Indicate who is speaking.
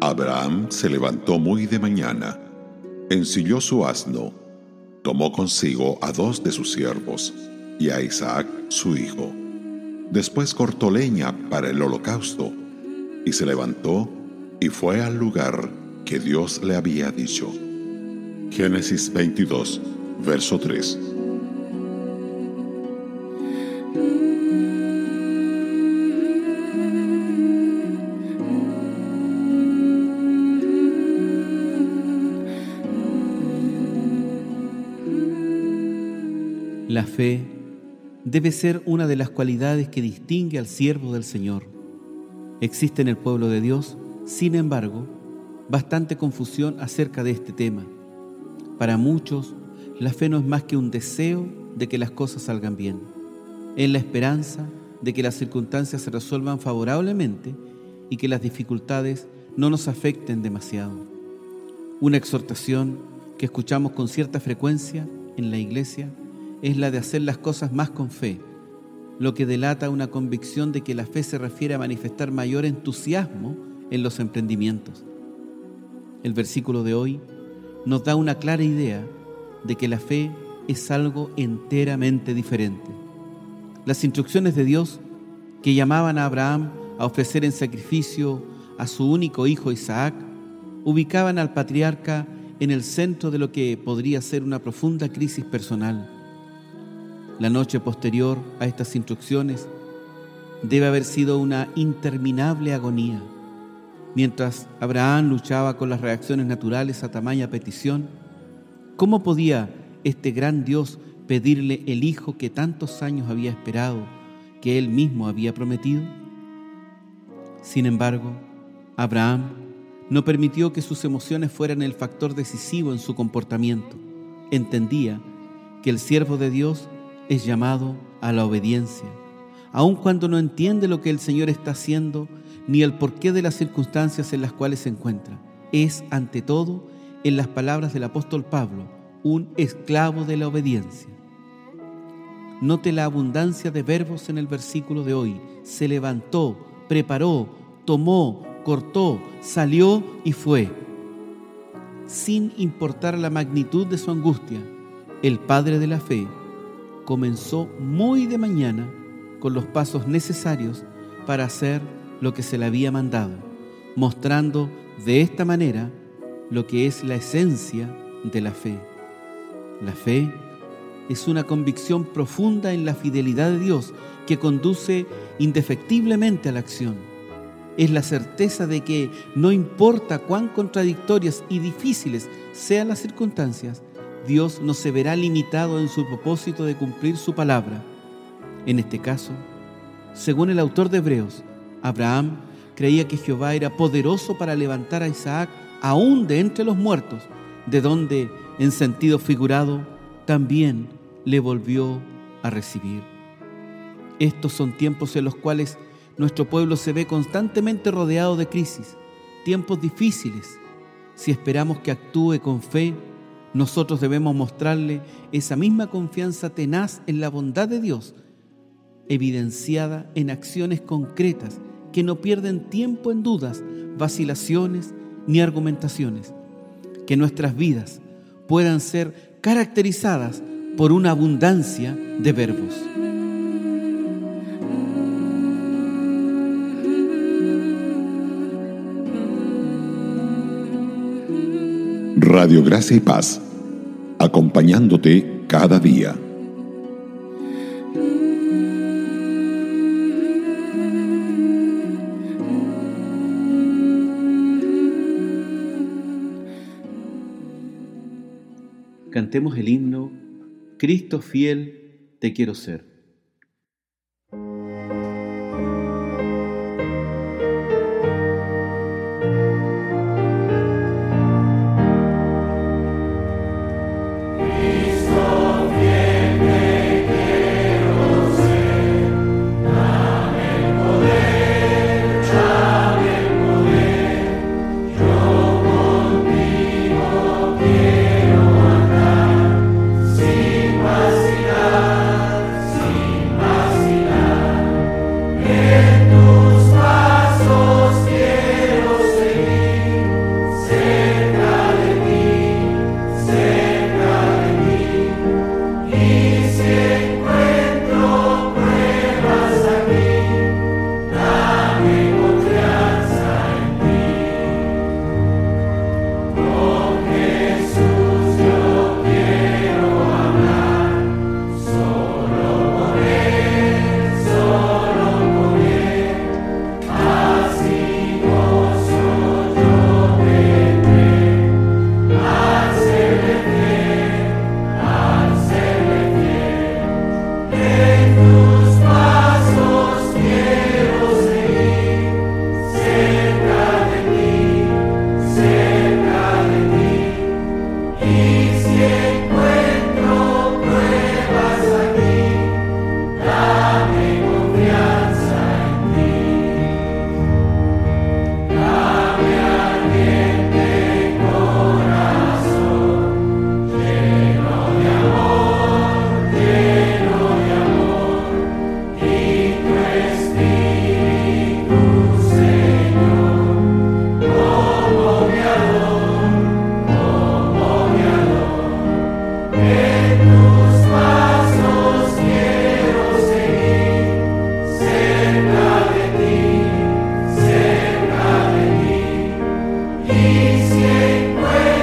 Speaker 1: Abraham se levantó muy de mañana, ensilló su asno, tomó consigo a dos de sus siervos y a Isaac su hijo. Después cortó leña para el holocausto y se levantó y fue al lugar que Dios le había dicho. Génesis 22, verso 3.
Speaker 2: La fe debe ser una de las cualidades que distingue al siervo del Señor. Existe en el pueblo de Dios, sin embargo, bastante confusión acerca de este tema. Para muchos, la fe no es más que un deseo de que las cosas salgan bien, es la esperanza de que las circunstancias se resuelvan favorablemente y que las dificultades no nos afecten demasiado. Una exhortación que escuchamos con cierta frecuencia en la iglesia es la de hacer las cosas más con fe, lo que delata una convicción de que la fe se refiere a manifestar mayor entusiasmo en los emprendimientos. El versículo de hoy nos da una clara idea de que la fe es algo enteramente diferente. Las instrucciones de Dios que llamaban a Abraham a ofrecer en sacrificio a su único hijo Isaac, ubicaban al patriarca en el centro de lo que podría ser una profunda crisis personal la noche posterior a estas instrucciones debe haber sido una interminable agonía. Mientras Abraham luchaba con las reacciones naturales a tamaña petición, ¿cómo podía este gran Dios pedirle el hijo que tantos años había esperado, que él mismo había prometido? Sin embargo, Abraham no permitió que sus emociones fueran el factor decisivo en su comportamiento. Entendía que el siervo de Dios es llamado a la obediencia, aun cuando no entiende lo que el Señor está haciendo ni el porqué de las circunstancias en las cuales se encuentra. Es, ante todo, en las palabras del apóstol Pablo, un esclavo de la obediencia. Note la abundancia de verbos en el versículo de hoy. Se levantó, preparó, tomó, cortó, salió y fue. Sin importar la magnitud de su angustia, el Padre de la Fe comenzó muy de mañana con los pasos necesarios para hacer lo que se le había mandado, mostrando de esta manera lo que es la esencia de la fe. La fe es una convicción profunda en la fidelidad de Dios que conduce indefectiblemente a la acción. Es la certeza de que no importa cuán contradictorias y difíciles sean las circunstancias, Dios no se verá limitado en su propósito de cumplir su palabra. En este caso, según el autor de Hebreos, Abraham creía que Jehová era poderoso para levantar a Isaac aún de entre los muertos, de donde, en sentido figurado, también le volvió a recibir. Estos son tiempos en los cuales nuestro pueblo se ve constantemente rodeado de crisis, tiempos difíciles. Si esperamos que actúe con fe, nosotros debemos mostrarle esa misma confianza tenaz en la bondad de Dios, evidenciada en acciones concretas que no pierden tiempo en dudas, vacilaciones ni argumentaciones. Que nuestras vidas puedan ser caracterizadas por una abundancia de verbos.
Speaker 1: Radio Gracia y Paz acompañándote cada día.
Speaker 2: Cantemos el himno Cristo fiel, te quiero ser.
Speaker 3: We sing.